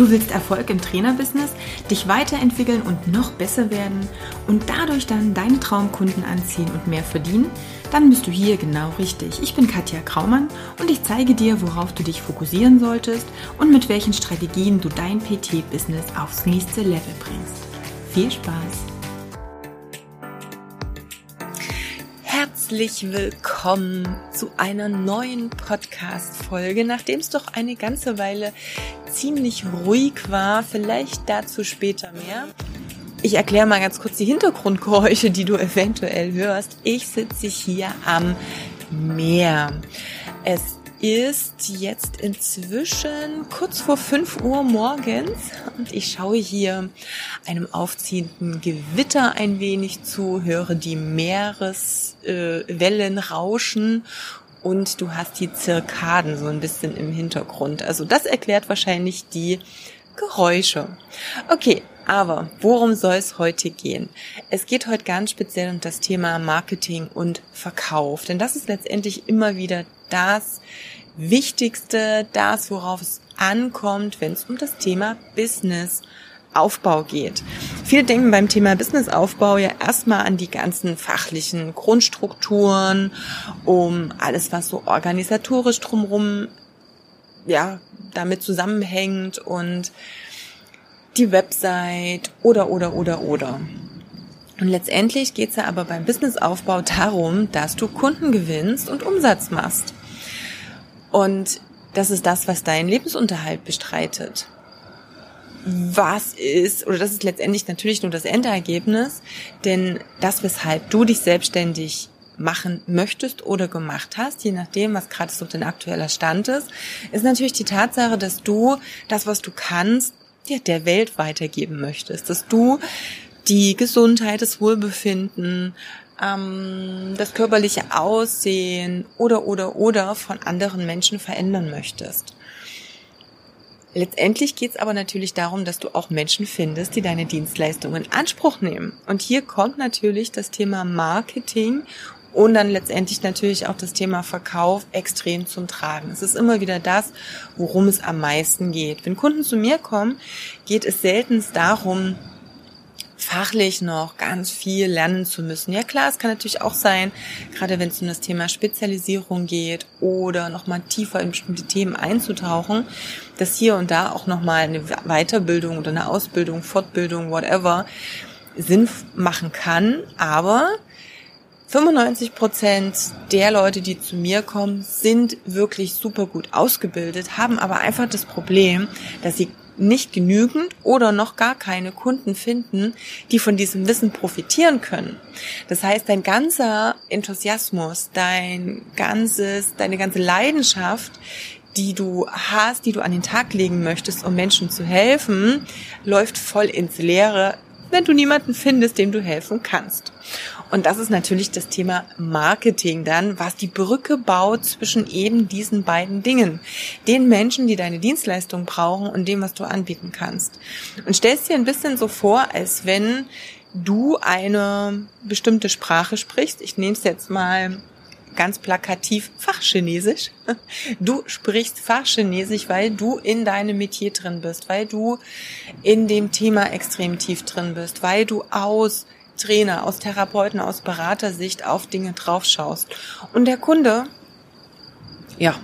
Du willst Erfolg im Trainerbusiness, dich weiterentwickeln und noch besser werden und dadurch dann deine Traumkunden anziehen und mehr verdienen? Dann bist du hier genau richtig. Ich bin Katja Kraumann und ich zeige dir, worauf du dich fokussieren solltest und mit welchen Strategien du dein PT-Business aufs nächste Level bringst. Viel Spaß! Herzlich willkommen zu einer neuen Podcast-Folge, nachdem es doch eine ganze Weile ziemlich ruhig war. Vielleicht dazu später mehr. Ich erkläre mal ganz kurz die Hintergrundgeräusche, die du eventuell hörst. Ich sitze hier am Meer. Es ist jetzt inzwischen kurz vor 5 Uhr morgens und ich schaue hier einem aufziehenden Gewitter ein wenig zu, höre die Meereswellen äh, rauschen und du hast die Zirkaden so ein bisschen im Hintergrund. Also das erklärt wahrscheinlich die Geräusche. Okay, aber worum soll es heute gehen? Es geht heute ganz speziell um das Thema Marketing und Verkauf, denn das ist letztendlich immer wieder das Wichtigste, das, worauf es ankommt, wenn es um das Thema Business Aufbau geht. Viele denken beim Thema Businessaufbau ja erstmal an die ganzen fachlichen Grundstrukturen, um alles, was so organisatorisch drumherum, ja, damit zusammenhängt und die Website oder, oder, oder, oder. Und letztendlich geht's ja aber beim Businessaufbau darum, dass du Kunden gewinnst und Umsatz machst. Und das ist das, was deinen Lebensunterhalt bestreitet. Was ist, oder das ist letztendlich natürlich nur das Endergebnis, denn das, weshalb du dich selbstständig machen möchtest oder gemacht hast, je nachdem, was gerade so dein aktueller Stand ist, ist natürlich die Tatsache, dass du das, was du kannst, ja, der Welt weitergeben möchtest, dass du die Gesundheit, das Wohlbefinden, ähm, das körperliche Aussehen oder oder oder von anderen Menschen verändern möchtest. Letztendlich geht es aber natürlich darum, dass du auch Menschen findest, die deine Dienstleistungen in Anspruch nehmen. Und hier kommt natürlich das Thema Marketing und dann letztendlich natürlich auch das Thema Verkauf extrem zum Tragen. Es ist immer wieder das, worum es am meisten geht. Wenn Kunden zu mir kommen, geht es selten darum, fachlich noch ganz viel lernen zu müssen. Ja klar, es kann natürlich auch sein, gerade wenn es um das Thema Spezialisierung geht oder nochmal tiefer in bestimmte Themen einzutauchen, dass hier und da auch nochmal eine Weiterbildung oder eine Ausbildung, Fortbildung, whatever, Sinn machen kann. Aber 95 Prozent der Leute, die zu mir kommen, sind wirklich super gut ausgebildet, haben aber einfach das Problem, dass sie nicht genügend oder noch gar keine Kunden finden, die von diesem Wissen profitieren können. Das heißt, dein ganzer Enthusiasmus, dein ganzes, deine ganze Leidenschaft, die du hast, die du an den Tag legen möchtest, um Menschen zu helfen, läuft voll ins Leere, wenn du niemanden findest, dem du helfen kannst. Und das ist natürlich das Thema Marketing dann, was die Brücke baut zwischen eben diesen beiden Dingen. Den Menschen, die deine Dienstleistung brauchen und dem, was du anbieten kannst. Und stellst dir ein bisschen so vor, als wenn du eine bestimmte Sprache sprichst. Ich nehme es jetzt mal ganz plakativ Fachchinesisch. Du sprichst Fachchinesisch, weil du in deinem Metier drin bist, weil du in dem Thema extrem tief drin bist, weil du aus Trainer, aus Therapeuten, aus Beratersicht auf Dinge draufschaust. Und der Kunde, ja,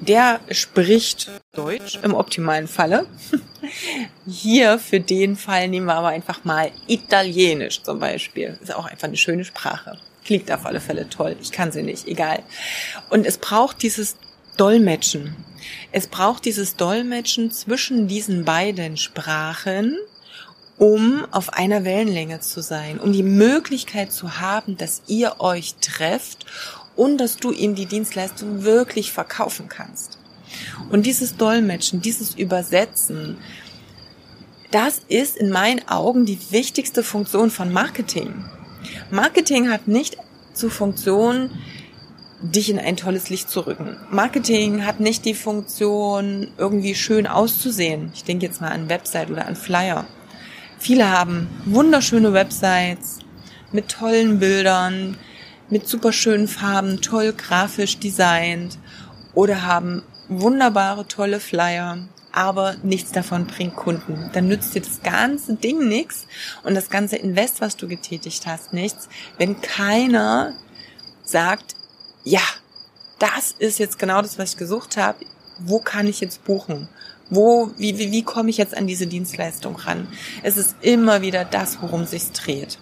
der spricht Deutsch im optimalen Falle. Hier für den Fall nehmen wir aber einfach mal Italienisch zum Beispiel. Ist auch einfach eine schöne Sprache. Klingt auf alle Fälle toll. Ich kann sie nicht, egal. Und es braucht dieses Dolmetschen. Es braucht dieses Dolmetschen zwischen diesen beiden Sprachen, um auf einer Wellenlänge zu sein, um die Möglichkeit zu haben, dass ihr euch trefft und dass du ihm die Dienstleistung wirklich verkaufen kannst. Und dieses Dolmetschen, dieses Übersetzen, das ist in meinen Augen die wichtigste Funktion von Marketing. Marketing hat nicht zur Funktion, dich in ein tolles Licht zu rücken. Marketing hat nicht die Funktion, irgendwie schön auszusehen. Ich denke jetzt mal an Website oder an Flyer. Viele haben wunderschöne Websites mit tollen Bildern, mit super schönen Farben, toll grafisch designt oder haben wunderbare, tolle Flyer, aber nichts davon bringt Kunden. Dann nützt dir das ganze Ding nichts und das ganze Invest, was du getätigt hast, nichts, wenn keiner sagt, ja, das ist jetzt genau das, was ich gesucht habe. Wo kann ich jetzt buchen? Wo, wie, wie, wie komme ich jetzt an diese Dienstleistung ran? Es ist immer wieder das, worum sich's dreht.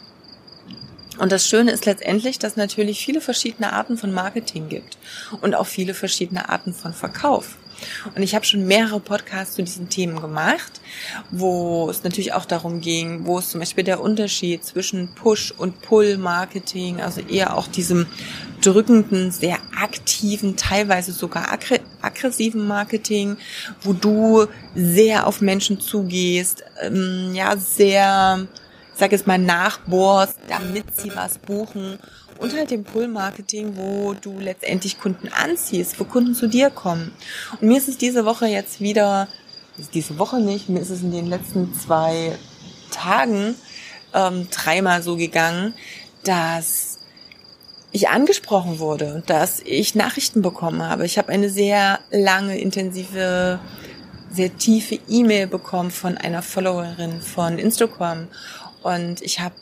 Und das Schöne ist letztendlich, dass natürlich viele verschiedene Arten von Marketing gibt und auch viele verschiedene Arten von Verkauf. Und ich habe schon mehrere Podcasts zu diesen Themen gemacht, wo es natürlich auch darum ging, wo es zum Beispiel der Unterschied zwischen Push- und Pull-Marketing, also eher auch diesem drückenden, sehr aktiven, teilweise sogar aggressiven Marketing, wo du sehr auf Menschen zugehst, ähm, ja, sehr, sag jetzt mal, nachbohrst, damit sie was buchen und halt dem Pull-Marketing, wo du letztendlich Kunden anziehst, wo Kunden zu dir kommen. Und mir ist es diese Woche jetzt wieder, diese Woche nicht, mir ist es in den letzten zwei Tagen ähm, dreimal so gegangen, dass ich angesprochen wurde, dass ich Nachrichten bekommen habe. Ich habe eine sehr lange, intensive, sehr tiefe E-Mail bekommen von einer Followerin von Instagram und ich habe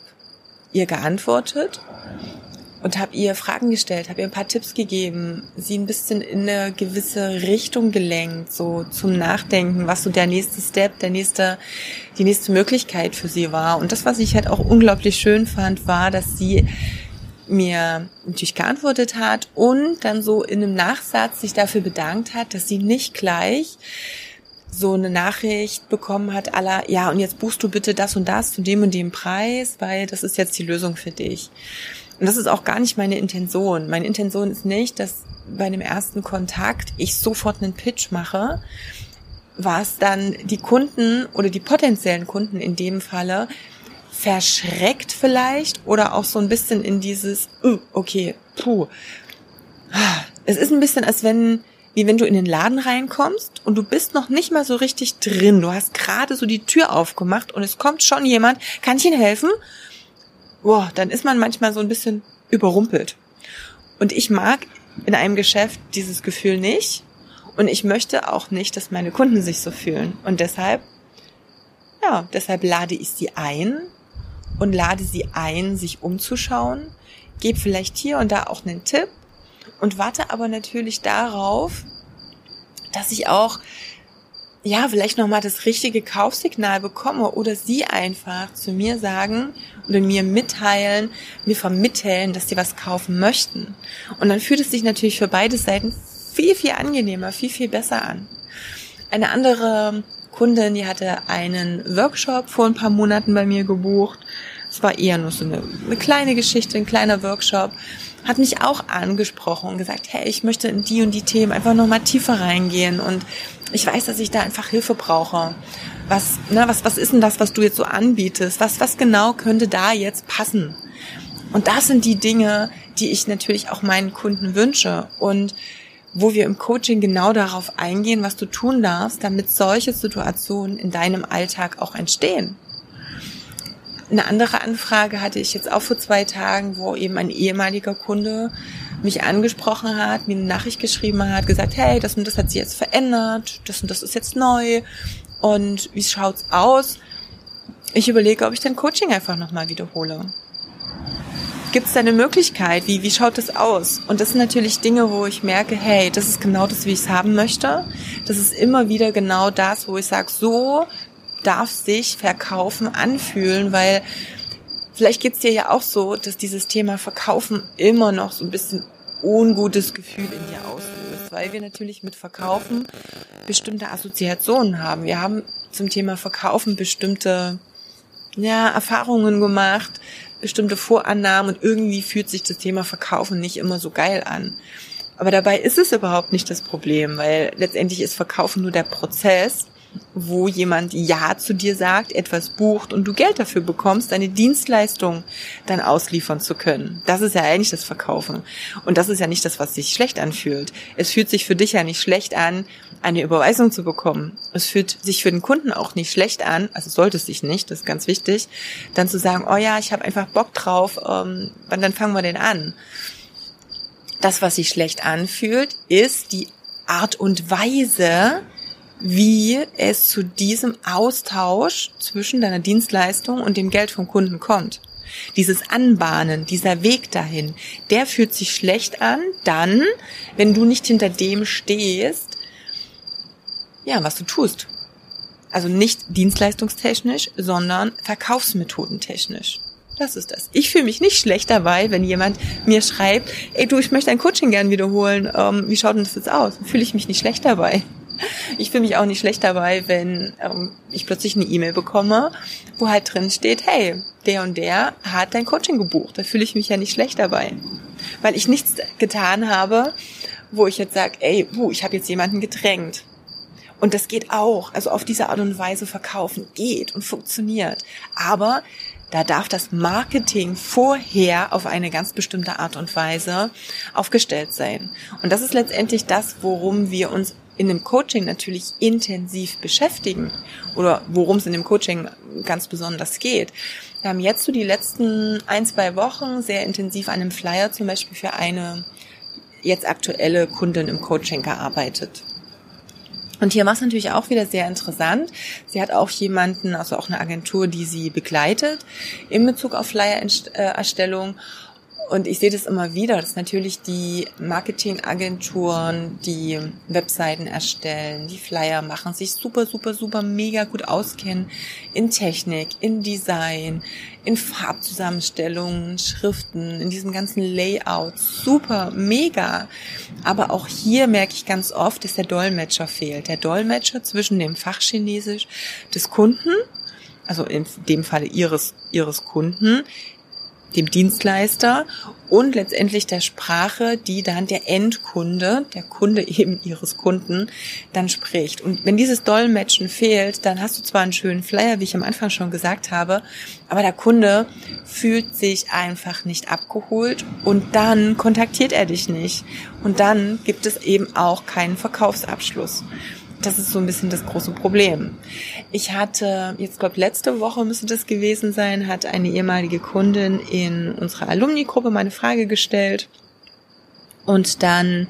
ihr geantwortet und habe ihr Fragen gestellt, habe ihr ein paar Tipps gegeben, sie ein bisschen in eine gewisse Richtung gelenkt, so zum Nachdenken, was so der nächste Step, der nächste, die nächste Möglichkeit für sie war. Und das, was ich halt auch unglaublich schön fand, war, dass sie mir natürlich geantwortet hat und dann so in einem Nachsatz sich dafür bedankt hat, dass sie nicht gleich so eine Nachricht bekommen hat, aller, ja, und jetzt buchst du bitte das und das zu dem und dem Preis, weil das ist jetzt die Lösung für dich. Und das ist auch gar nicht meine Intention. Meine Intention ist nicht, dass bei dem ersten Kontakt ich sofort einen Pitch mache, was dann die Kunden oder die potenziellen Kunden in dem Falle verschreckt vielleicht oder auch so ein bisschen in dieses, uh, okay, puh. Es ist ein bisschen, als wenn, wie wenn du in den Laden reinkommst und du bist noch nicht mal so richtig drin. Du hast gerade so die Tür aufgemacht und es kommt schon jemand, kann ich Ihnen helfen? boah, dann ist man manchmal so ein bisschen überrumpelt. Und ich mag in einem Geschäft dieses Gefühl nicht. Und ich möchte auch nicht, dass meine Kunden sich so fühlen. Und deshalb, ja, deshalb lade ich sie ein und lade sie ein, sich umzuschauen, gebe vielleicht hier und da auch einen Tipp und warte aber natürlich darauf, dass ich auch ja, vielleicht nochmal das richtige Kaufsignal bekomme oder sie einfach zu mir sagen oder mir mitteilen, mir vermitteln, dass sie was kaufen möchten. Und dann fühlt es sich natürlich für beide Seiten viel, viel angenehmer, viel, viel besser an. Eine andere Kundin, die hatte einen Workshop vor ein paar Monaten bei mir gebucht. Es war eher nur so eine, eine kleine Geschichte, ein kleiner Workshop hat mich auch angesprochen und gesagt, hey, ich möchte in die und die Themen einfach nochmal tiefer reingehen und ich weiß, dass ich da einfach Hilfe brauche. Was, ne, was, was ist denn das, was du jetzt so anbietest? Was, was genau könnte da jetzt passen? Und das sind die Dinge, die ich natürlich auch meinen Kunden wünsche und wo wir im Coaching genau darauf eingehen, was du tun darfst, damit solche Situationen in deinem Alltag auch entstehen. Eine andere Anfrage hatte ich jetzt auch vor zwei Tagen, wo eben ein ehemaliger Kunde mich angesprochen hat, mir eine Nachricht geschrieben hat, gesagt, hey, das und das hat sich jetzt verändert, das und das ist jetzt neu und wie schaut's aus? Ich überlege, ob ich dein Coaching einfach nochmal wiederhole. Gibt es da eine Möglichkeit? Wie, wie schaut das aus? Und das sind natürlich Dinge, wo ich merke, hey, das ist genau das, wie ich es haben möchte. Das ist immer wieder genau das, wo ich sage, so darf sich Verkaufen anfühlen, weil vielleicht geht's dir ja auch so, dass dieses Thema Verkaufen immer noch so ein bisschen ungutes Gefühl in dir auslöst, weil wir natürlich mit Verkaufen bestimmte Assoziationen haben. Wir haben zum Thema Verkaufen bestimmte ja, Erfahrungen gemacht, bestimmte Vorannahmen und irgendwie fühlt sich das Thema Verkaufen nicht immer so geil an. Aber dabei ist es überhaupt nicht das Problem, weil letztendlich ist Verkaufen nur der Prozess wo jemand Ja zu dir sagt, etwas bucht und du Geld dafür bekommst, deine Dienstleistung dann ausliefern zu können. Das ist ja eigentlich das Verkaufen. Und das ist ja nicht das, was sich schlecht anfühlt. Es fühlt sich für dich ja nicht schlecht an, eine Überweisung zu bekommen. Es fühlt sich für den Kunden auch nicht schlecht an, also sollte es sich nicht, das ist ganz wichtig, dann zu sagen, oh ja, ich habe einfach Bock drauf, ähm, dann fangen wir denn an? Das, was sich schlecht anfühlt, ist die Art und Weise, wie es zu diesem Austausch zwischen deiner Dienstleistung und dem Geld vom Kunden kommt. Dieses Anbahnen, dieser Weg dahin, der fühlt sich schlecht an, dann, wenn du nicht hinter dem stehst, ja, was du tust. Also nicht dienstleistungstechnisch, sondern verkaufsmethodentechnisch. Das ist das. Ich fühle mich nicht schlecht dabei, wenn jemand mir schreibt, ey du, ich möchte ein Coaching gern wiederholen. Ähm, wie schaut denn das jetzt aus? Fühle ich mich nicht schlecht dabei. Ich fühle mich auch nicht schlecht dabei, wenn ähm, ich plötzlich eine E-Mail bekomme, wo halt drin steht, hey, der und der hat dein Coaching gebucht. Da fühle ich mich ja nicht schlecht dabei. Weil ich nichts getan habe, wo ich jetzt sage, ey, puh, ich habe jetzt jemanden gedrängt. Und das geht auch. Also auf diese Art und Weise verkaufen geht und funktioniert. Aber da darf das Marketing vorher auf eine ganz bestimmte Art und Weise aufgestellt sein. Und das ist letztendlich das, worum wir uns in dem Coaching natürlich intensiv beschäftigen oder worum es in dem Coaching ganz besonders geht. Wir haben jetzt so die letzten ein, zwei Wochen sehr intensiv an einem Flyer zum Beispiel für eine jetzt aktuelle Kundin im Coaching gearbeitet. Und hier war es natürlich auch wieder sehr interessant. Sie hat auch jemanden, also auch eine Agentur, die sie begleitet in Bezug auf Flyer-Erstellung. Und ich sehe das immer wieder, dass natürlich die Marketingagenturen, die Webseiten erstellen, die Flyer machen, sich super, super, super mega gut auskennen in Technik, in Design, in Farbzusammenstellungen, Schriften, in diesem ganzen Layout. Super, mega. Aber auch hier merke ich ganz oft, dass der Dolmetscher fehlt. Der Dolmetscher zwischen dem Fachchinesisch des Kunden, also in dem Falle ihres, ihres Kunden, dem Dienstleister und letztendlich der Sprache, die dann der Endkunde, der Kunde eben ihres Kunden, dann spricht. Und wenn dieses Dolmetschen fehlt, dann hast du zwar einen schönen Flyer, wie ich am Anfang schon gesagt habe, aber der Kunde fühlt sich einfach nicht abgeholt und dann kontaktiert er dich nicht. Und dann gibt es eben auch keinen Verkaufsabschluss das ist so ein bisschen das große Problem. Ich hatte, jetzt glaube letzte Woche müsste das gewesen sein, hat eine ehemalige Kundin in unserer Alumni-Gruppe meine Frage gestellt. Und dann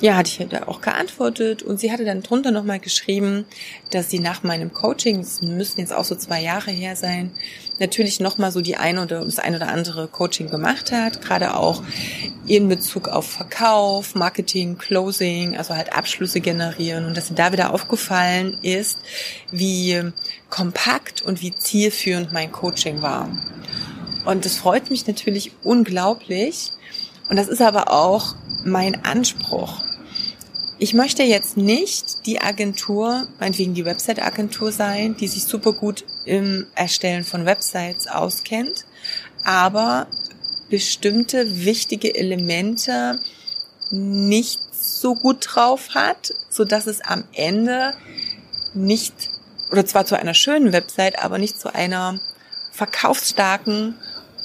ja, hatte ich da auch geantwortet und sie hatte dann drunter nochmal geschrieben, dass sie nach meinem Coaching, das müssten jetzt auch so zwei Jahre her sein, natürlich nochmal so die eine oder das ein oder andere Coaching gemacht hat, gerade auch in Bezug auf Verkauf, Marketing, Closing, also halt Abschlüsse generieren und dass sie da wieder aufgefallen ist, wie kompakt und wie zielführend mein Coaching war. Und das freut mich natürlich unglaublich. Und das ist aber auch mein Anspruch. Ich möchte jetzt nicht die Agentur, meinetwegen die Website-Agentur sein, die sich super gut im Erstellen von Websites auskennt, aber bestimmte wichtige Elemente nicht so gut drauf hat, so dass es am Ende nicht, oder zwar zu einer schönen Website, aber nicht zu einer verkaufsstarken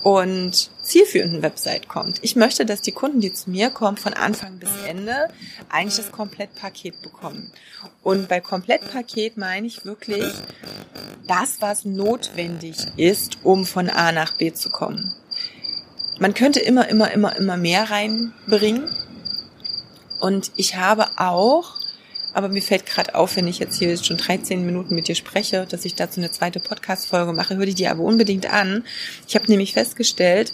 und zielführenden Website kommt. Ich möchte, dass die Kunden, die zu mir kommen, von Anfang bis Ende eigentlich das Komplettpaket bekommen. Und bei Komplettpaket meine ich wirklich das, was notwendig ist, um von A nach B zu kommen. Man könnte immer, immer, immer, immer mehr reinbringen. Und ich habe auch aber mir fällt gerade auf, wenn ich jetzt hier schon 13 Minuten mit dir spreche, dass ich dazu eine zweite Podcast-Folge mache. Hör die dir aber unbedingt an. Ich habe nämlich festgestellt,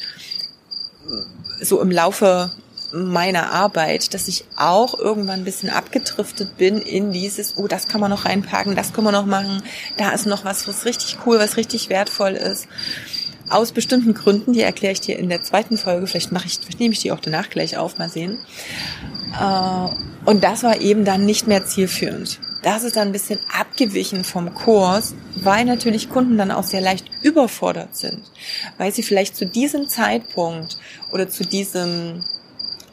so im Laufe meiner Arbeit, dass ich auch irgendwann ein bisschen abgedriftet bin in dieses, oh, das kann man noch reinpacken, das können wir noch machen, da ist noch was, was richtig cool, was richtig wertvoll ist. Aus bestimmten Gründen, die erkläre ich dir in der zweiten Folge, vielleicht mache ich, vielleicht nehme ich die auch danach gleich auf, mal sehen. Äh, und das war eben dann nicht mehr zielführend. Das ist dann ein bisschen abgewichen vom Kurs, weil natürlich Kunden dann auch sehr leicht überfordert sind, weil sie vielleicht zu diesem Zeitpunkt oder zu diesem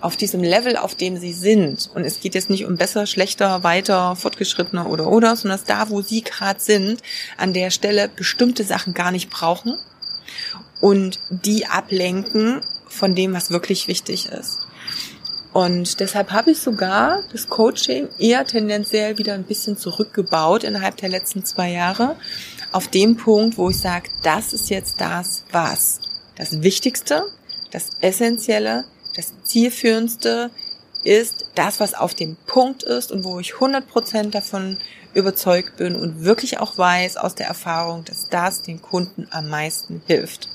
auf diesem Level, auf dem sie sind. Und es geht jetzt nicht um besser, schlechter, weiter, fortgeschrittener oder oder, sondern dass da, wo sie gerade sind, an der Stelle bestimmte Sachen gar nicht brauchen und die ablenken von dem, was wirklich wichtig ist. Und deshalb habe ich sogar das Coaching eher tendenziell wieder ein bisschen zurückgebaut innerhalb der letzten zwei Jahre. Auf dem Punkt, wo ich sage, das ist jetzt das, was das Wichtigste, das Essentielle, das Zielführendste ist das, was auf dem Punkt ist und wo ich 100% davon überzeugt bin und wirklich auch weiß aus der Erfahrung, dass das den Kunden am meisten hilft.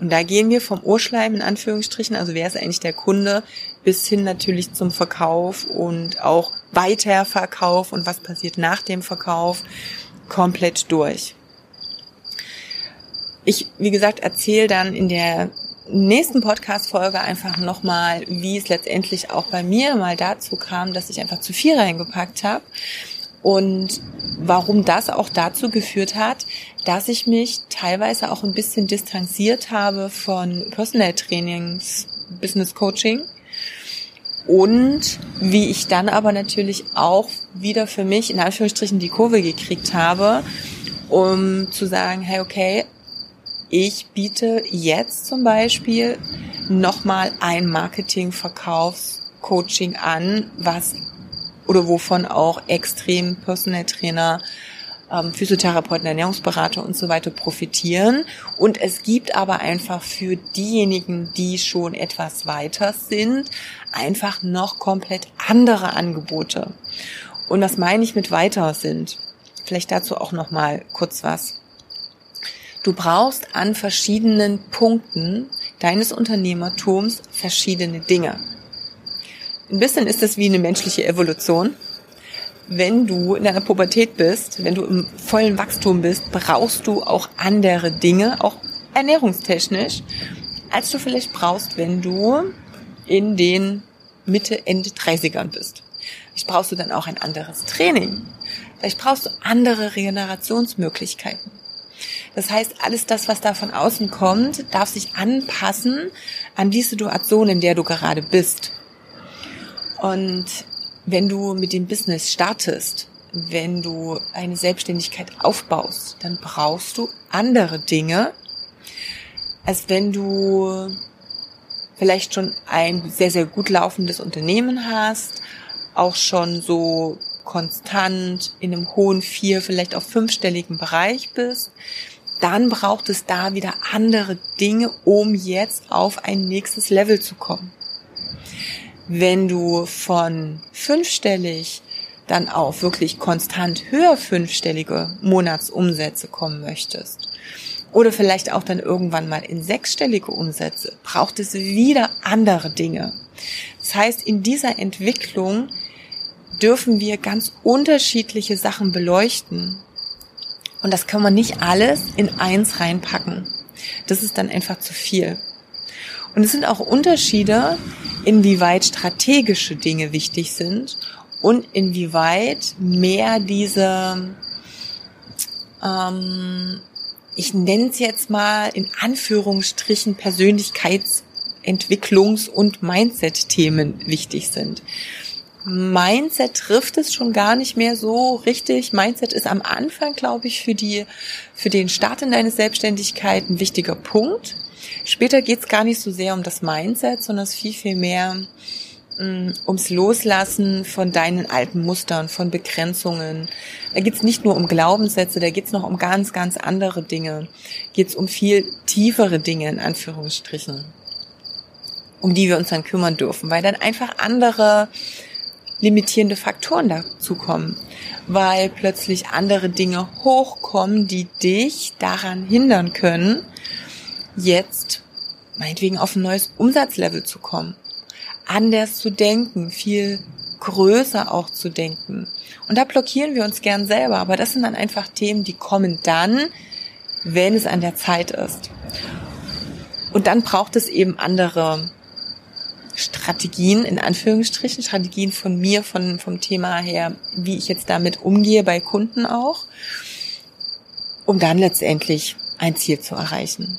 Und da gehen wir vom Urschleim in Anführungsstrichen, also wer ist eigentlich der Kunde, bis hin natürlich zum Verkauf und auch Weiterverkauf und was passiert nach dem Verkauf komplett durch. Ich, wie gesagt, erzähle dann in der nächsten Podcast-Folge einfach nochmal, wie es letztendlich auch bei mir mal dazu kam, dass ich einfach zu viel reingepackt habe und warum das auch dazu geführt hat, dass ich mich teilweise auch ein bisschen distanziert habe von Personal Trainings, Business Coaching. Und wie ich dann aber natürlich auch wieder für mich in Anführungsstrichen die Kurve gekriegt habe, um zu sagen, hey, okay, ich biete jetzt zum Beispiel nochmal ein Marketing-Verkaufs-Coaching an, was oder wovon auch extrem Personal Trainer, ähm, Physiotherapeuten, Ernährungsberater und so weiter profitieren. Und es gibt aber einfach für diejenigen, die schon etwas weiter sind, einfach noch komplett andere Angebote. Und was meine ich mit weiter sind? Vielleicht dazu auch noch mal kurz was. Du brauchst an verschiedenen Punkten deines Unternehmertums verschiedene Dinge. Ein bisschen ist es wie eine menschliche Evolution. Wenn du in deiner Pubertät bist, wenn du im vollen Wachstum bist, brauchst du auch andere Dinge, auch ernährungstechnisch, als du vielleicht brauchst, wenn du in den Mitte, Ende 30ern bist. Vielleicht brauchst du dann auch ein anderes Training. Vielleicht brauchst du andere Regenerationsmöglichkeiten. Das heißt, alles das, was da von außen kommt, darf sich anpassen an die Situation, in der du gerade bist. Und wenn du mit dem Business startest, wenn du eine Selbstständigkeit aufbaust, dann brauchst du andere Dinge, als wenn du vielleicht schon ein sehr, sehr gut laufendes Unternehmen hast, auch schon so konstant in einem hohen vier, vielleicht auch fünfstelligen Bereich bist, dann braucht es da wieder andere Dinge, um jetzt auf ein nächstes Level zu kommen. Wenn du von fünfstellig dann auf wirklich konstant höher fünfstellige Monatsumsätze kommen möchtest, oder vielleicht auch dann irgendwann mal in sechsstellige Umsätze, braucht es wieder andere Dinge. Das heißt, in dieser Entwicklung dürfen wir ganz unterschiedliche Sachen beleuchten. Und das kann man nicht alles in eins reinpacken. Das ist dann einfach zu viel. Und es sind auch Unterschiede, inwieweit strategische Dinge wichtig sind und inwieweit mehr diese, ähm, ich nenne es jetzt mal in Anführungsstrichen Persönlichkeitsentwicklungs- und Mindset-Themen wichtig sind. Mindset trifft es schon gar nicht mehr so richtig. Mindset ist am Anfang, glaube ich, für die, für den Start in deine Selbstständigkeit ein wichtiger Punkt. Später geht es gar nicht so sehr um das Mindset, sondern es viel, viel mehr mm, ums Loslassen von deinen alten Mustern, von Begrenzungen. Da geht es nicht nur um Glaubenssätze, da geht es noch um ganz, ganz andere Dinge. Geht es um viel tiefere Dinge, in Anführungsstrichen, um die wir uns dann kümmern dürfen, weil dann einfach andere limitierende Faktoren dazukommen, weil plötzlich andere Dinge hochkommen, die dich daran hindern können, jetzt meinetwegen auf ein neues Umsatzlevel zu kommen, anders zu denken, viel größer auch zu denken. Und da blockieren wir uns gern selber, aber das sind dann einfach Themen, die kommen dann, wenn es an der Zeit ist. Und dann braucht es eben andere Strategien, in Anführungsstrichen, Strategien von mir, von, vom Thema her, wie ich jetzt damit umgehe bei Kunden auch, um dann letztendlich ein Ziel zu erreichen.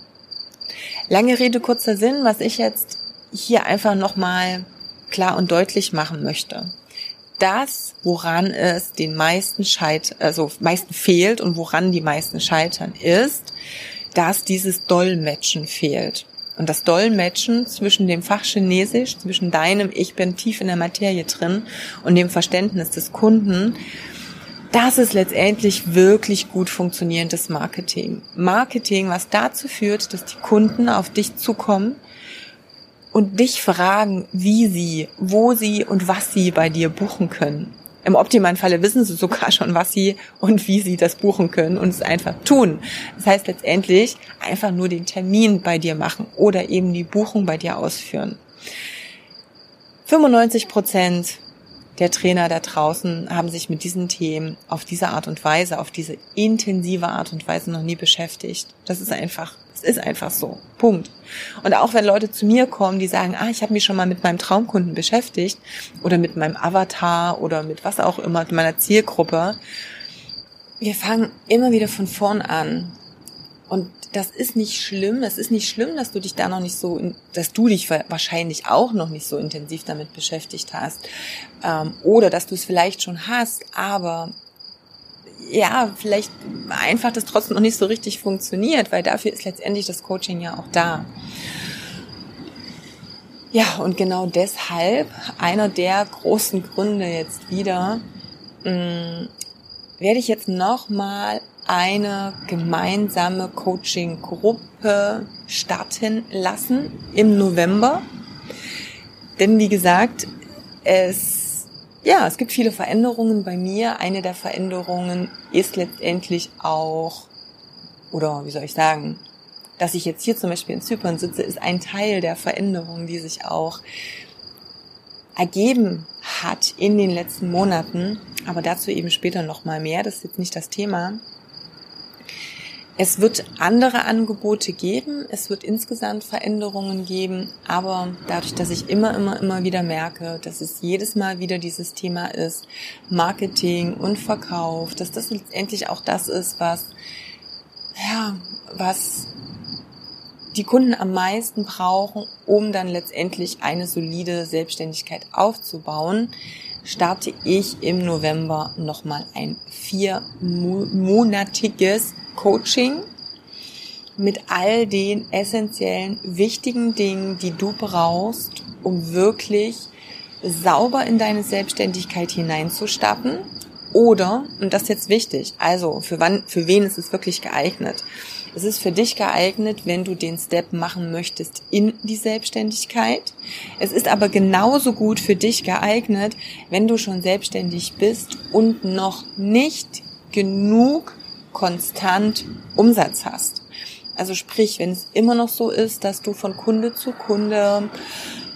Lange Rede, kurzer Sinn, was ich jetzt hier einfach nochmal klar und deutlich machen möchte. Das, woran es den meisten scheit, also meisten fehlt und woran die meisten scheitern, ist, dass dieses Dolmetschen fehlt. Und das Dolmetschen zwischen dem Fach Chinesisch, zwischen deinem Ich bin tief in der Materie drin und dem Verständnis des Kunden, das ist letztendlich wirklich gut funktionierendes Marketing. Marketing, was dazu führt, dass die Kunden auf dich zukommen und dich fragen, wie sie, wo sie und was sie bei dir buchen können. Im optimalen Falle wissen sie sogar schon, was sie und wie sie das buchen können und es einfach tun. Das heißt letztendlich einfach nur den Termin bei dir machen oder eben die Buchung bei dir ausführen. 95 Prozent der Trainer da draußen haben sich mit diesen Themen auf diese Art und Weise, auf diese intensive Art und Weise noch nie beschäftigt. Das ist einfach, es ist einfach so. Punkt. Und auch wenn Leute zu mir kommen, die sagen, ah, ich habe mich schon mal mit meinem Traumkunden beschäftigt oder mit meinem Avatar oder mit was auch immer, mit meiner Zielgruppe, wir fangen immer wieder von vorn an. Und das ist nicht schlimm. Es ist nicht schlimm, dass du dich da noch nicht so, dass du dich wahrscheinlich auch noch nicht so intensiv damit beschäftigt hast. Ähm, oder dass du es vielleicht schon hast, aber ja, vielleicht einfach das trotzdem noch nicht so richtig funktioniert, weil dafür ist letztendlich das Coaching ja auch da. Ja, und genau deshalb einer der großen Gründe jetzt wieder, mh, mm, werde ich jetzt nochmal eine gemeinsame Coaching-Gruppe starten lassen im November. Denn wie gesagt, es, ja, es gibt viele Veränderungen bei mir. Eine der Veränderungen ist letztendlich auch, oder wie soll ich sagen, dass ich jetzt hier zum Beispiel in Zypern sitze, ist ein Teil der Veränderung, die sich auch ergeben hat in den letzten Monaten. Aber dazu eben später nochmal mehr. Das ist jetzt nicht das Thema. Es wird andere Angebote geben, es wird insgesamt Veränderungen geben, aber dadurch, dass ich immer, immer, immer wieder merke, dass es jedes Mal wieder dieses Thema ist, Marketing und Verkauf, dass das letztendlich auch das ist, was, ja, was die Kunden am meisten brauchen, um dann letztendlich eine solide Selbstständigkeit aufzubauen, starte ich im November nochmal ein viermonatiges Coaching mit all den essentiellen, wichtigen Dingen, die du brauchst, um wirklich sauber in deine Selbstständigkeit hineinzustarten. Oder, und das ist jetzt wichtig, also für wann, für wen ist es wirklich geeignet? Es ist für dich geeignet, wenn du den Step machen möchtest in die Selbstständigkeit. Es ist aber genauso gut für dich geeignet, wenn du schon selbstständig bist und noch nicht genug konstant Umsatz hast. Also sprich, wenn es immer noch so ist, dass du von Kunde zu Kunde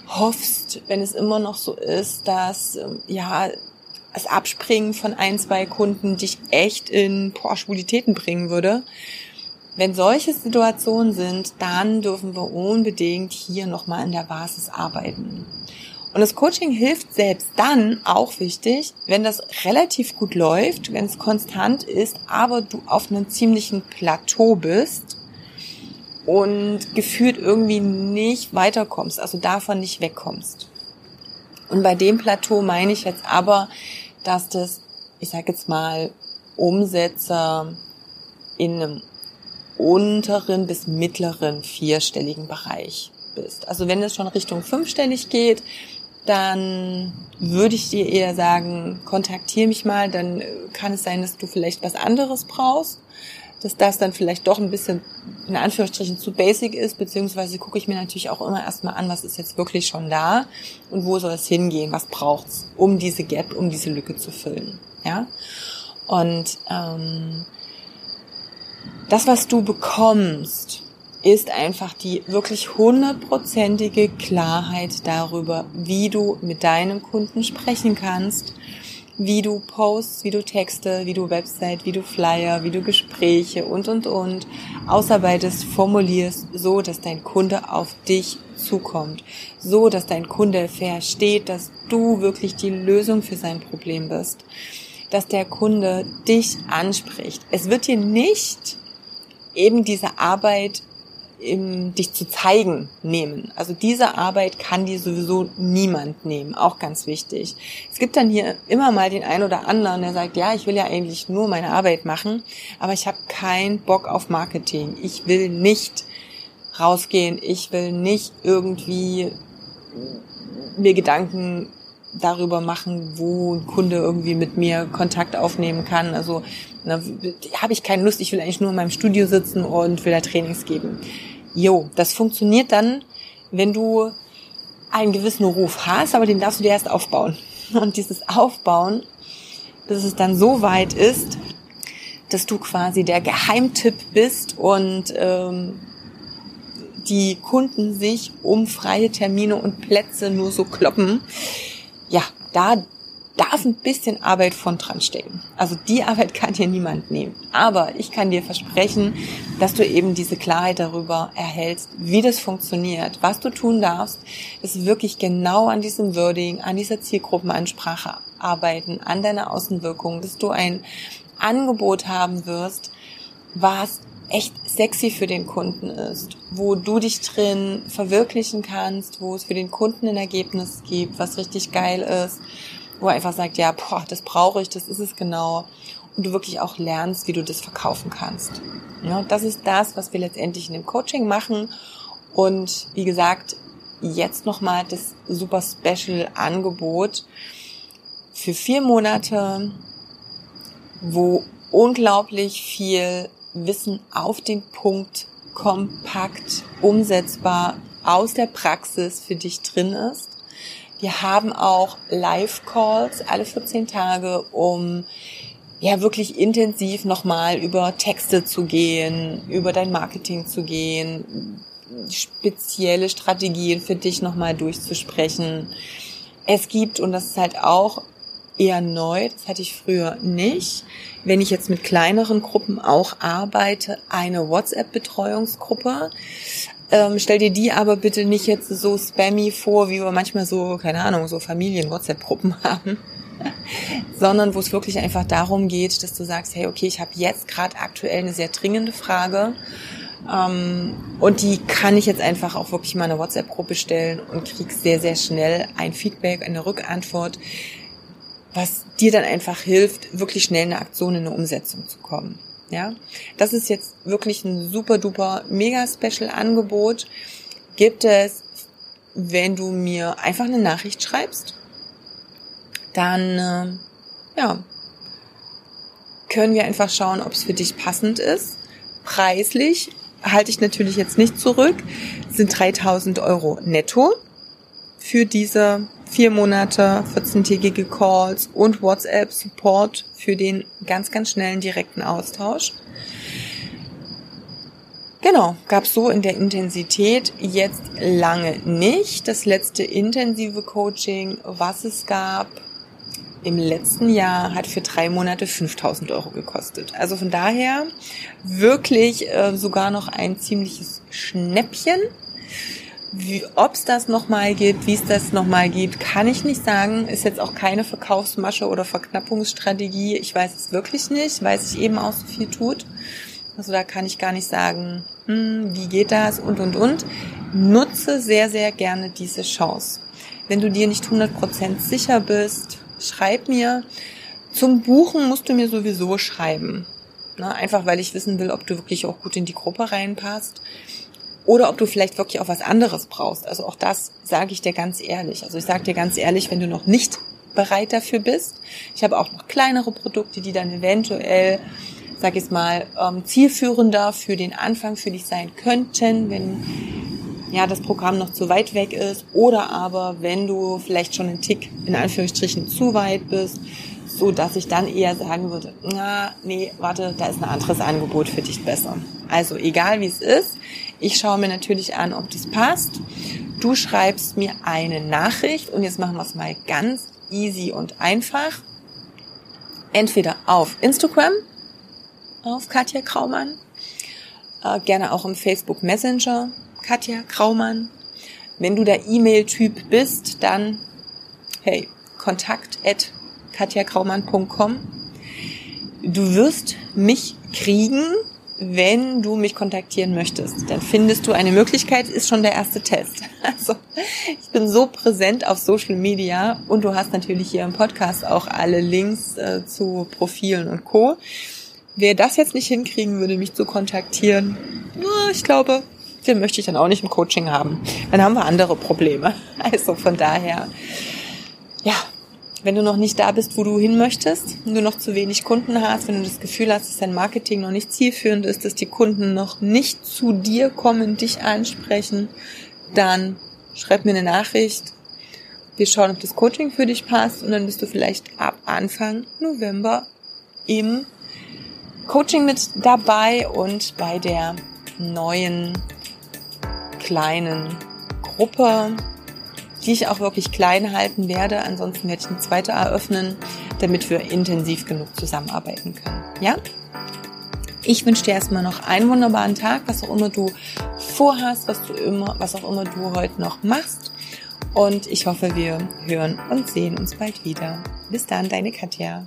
hoffst, wenn es immer noch so ist, dass ähm, ja das Abspringen von ein, zwei Kunden dich echt in Porschwulitäten bringen würde. Wenn solche Situationen sind, dann dürfen wir unbedingt hier nochmal in der Basis arbeiten. Und das Coaching hilft selbst dann auch wichtig, wenn das relativ gut läuft, wenn es konstant ist, aber du auf einem ziemlichen Plateau bist und gefühlt irgendwie nicht weiterkommst, also davon nicht wegkommst. Und bei dem Plateau meine ich jetzt aber, dass das, ich sage jetzt mal, Umsätze in einem unteren bis mittleren vierstelligen Bereich bist. Also wenn es schon Richtung fünfstellig geht, dann würde ich dir eher sagen, kontaktiere mich mal, dann kann es sein, dass du vielleicht was anderes brauchst, dass das dann vielleicht doch ein bisschen in Anführungsstrichen zu basic ist, beziehungsweise gucke ich mir natürlich auch immer erstmal an, was ist jetzt wirklich schon da und wo soll es hingehen, was braucht's, um diese Gap, um diese Lücke zu füllen. Ja? Und ähm, das, was du bekommst, ist einfach die wirklich hundertprozentige Klarheit darüber, wie du mit deinem Kunden sprechen kannst, wie du Posts, wie du Texte, wie du Website, wie du Flyer, wie du Gespräche und, und, und ausarbeitest, formulierst, so dass dein Kunde auf dich zukommt, so dass dein Kunde versteht, dass du wirklich die Lösung für sein Problem bist, dass der Kunde dich anspricht. Es wird dir nicht eben diese Arbeit im, dich zu zeigen nehmen. Also diese Arbeit kann dir sowieso niemand nehmen, auch ganz wichtig. Es gibt dann hier immer mal den einen oder anderen, der sagt, ja, ich will ja eigentlich nur meine Arbeit machen, aber ich habe keinen Bock auf Marketing. Ich will nicht rausgehen, ich will nicht irgendwie mir Gedanken darüber machen, wo ein Kunde irgendwie mit mir Kontakt aufnehmen kann. Also ne, habe ich keine Lust, ich will eigentlich nur in meinem Studio sitzen und will da Trainings geben. Jo, das funktioniert dann, wenn du einen gewissen Ruf hast, aber den darfst du dir erst aufbauen. Und dieses Aufbauen, bis es dann so weit ist, dass du quasi der Geheimtipp bist und ähm, die Kunden sich um freie Termine und Plätze nur so kloppen. Ja, da darf ein bisschen Arbeit von dran stecken. Also die Arbeit kann dir niemand nehmen. Aber ich kann dir versprechen, dass du eben diese Klarheit darüber erhältst, wie das funktioniert, was du tun darfst, ist wirklich genau an diesem Wording, an dieser Zielgruppenansprache arbeiten, an deiner Außenwirkung, dass du ein Angebot haben wirst, was echt sexy für den Kunden ist, wo du dich drin verwirklichen kannst, wo es für den Kunden ein Ergebnis gibt, was richtig geil ist wo er einfach sagt, ja, boah, das brauche ich, das ist es genau. Und du wirklich auch lernst, wie du das verkaufen kannst. Ja, das ist das, was wir letztendlich in dem Coaching machen. Und wie gesagt, jetzt nochmal das super Special Angebot für vier Monate, wo unglaublich viel Wissen auf den Punkt kompakt umsetzbar aus der Praxis für dich drin ist wir haben auch Live-Calls alle 14 Tage, um ja wirklich intensiv nochmal über Texte zu gehen, über dein Marketing zu gehen, spezielle Strategien für dich nochmal durchzusprechen. Es gibt, und das ist halt auch eher neu, das hatte ich früher nicht, wenn ich jetzt mit kleineren Gruppen auch arbeite, eine WhatsApp-Betreuungsgruppe. Ähm, stell dir die aber bitte nicht jetzt so spammy vor, wie wir manchmal so, keine Ahnung, so Familien-WhatsApp-Gruppen haben. sondern wo es wirklich einfach darum geht, dass du sagst, hey, okay, ich habe jetzt gerade aktuell eine sehr dringende Frage ähm, und die kann ich jetzt einfach auch wirklich mal eine WhatsApp-Gruppe stellen und krieg sehr, sehr schnell ein Feedback, eine Rückantwort, was dir dann einfach hilft, wirklich schnell eine Aktion in eine Umsetzung zu kommen. Ja, das ist jetzt wirklich ein super duper mega Special Angebot. Gibt es, wenn du mir einfach eine Nachricht schreibst, dann äh, ja, können wir einfach schauen, ob es für dich passend ist. Preislich halte ich natürlich jetzt nicht zurück, sind 3000 Euro netto für diese vier Monate, 14-tägige Calls und WhatsApp-Support für den ganz, ganz schnellen direkten Austausch. Genau, gab so in der Intensität jetzt lange nicht. Das letzte intensive Coaching, was es gab im letzten Jahr, hat für drei Monate 5000 Euro gekostet. Also von daher wirklich äh, sogar noch ein ziemliches Schnäppchen. Ob es das nochmal gibt, wie es das nochmal gibt, kann ich nicht sagen. Ist jetzt auch keine Verkaufsmasche oder Verknappungsstrategie. Ich weiß es wirklich nicht, weil sich eben auch so viel tut. Also da kann ich gar nicht sagen, hm, wie geht das und, und, und. Nutze sehr, sehr gerne diese Chance. Wenn du dir nicht 100% sicher bist, schreib mir. Zum Buchen musst du mir sowieso schreiben. Ne? Einfach weil ich wissen will, ob du wirklich auch gut in die Gruppe reinpasst oder ob du vielleicht wirklich auch was anderes brauchst. Also auch das sage ich dir ganz ehrlich. Also ich sage dir ganz ehrlich, wenn du noch nicht bereit dafür bist. Ich habe auch noch kleinere Produkte, die dann eventuell, sag ich mal, ähm, zielführender für den Anfang für dich sein könnten, wenn ja das Programm noch zu weit weg ist oder aber wenn du vielleicht schon einen Tick in Anführungsstrichen zu weit bist, so dass ich dann eher sagen würde, na, nee, warte, da ist ein anderes Angebot für dich besser. Also egal wie es ist, ich schaue mir natürlich an, ob das passt. Du schreibst mir eine Nachricht und jetzt machen wir es mal ganz easy und einfach. Entweder auf Instagram, auf Katja Kraumann, äh, gerne auch im Facebook Messenger, Katja Kraumann. Wenn du der E-Mail-Typ bist, dann, hey, kontakt at katjakraumann.com. Du wirst mich kriegen, wenn du mich kontaktieren möchtest, dann findest du eine Möglichkeit, ist schon der erste Test. Also ich bin so präsent auf Social Media und du hast natürlich hier im Podcast auch alle Links äh, zu Profilen und Co. Wer das jetzt nicht hinkriegen würde, mich zu kontaktieren, ich glaube, den möchte ich dann auch nicht im Coaching haben. Dann haben wir andere Probleme. Also von daher, ja, wenn du noch nicht da bist, wo du hin möchtest, wenn du noch zu wenig Kunden hast, wenn du das Gefühl hast, dass dein Marketing noch nicht zielführend ist, dass die Kunden noch nicht zu dir kommen, dich ansprechen, dann schreib mir eine Nachricht. Wir schauen, ob das Coaching für dich passt und dann bist du vielleicht ab Anfang November im Coaching mit dabei und bei der neuen kleinen Gruppe, die ich auch wirklich klein halten werde. Ansonsten werde ich eine zweite eröffnen, damit wir intensiv genug zusammenarbeiten können. Ja? Ich wünsche dir erstmal noch einen wunderbaren Tag, was auch immer du vorhast, was du immer, was auch immer du heute noch machst. Und ich hoffe, wir hören und sehen uns bald wieder. Bis dann, deine Katja.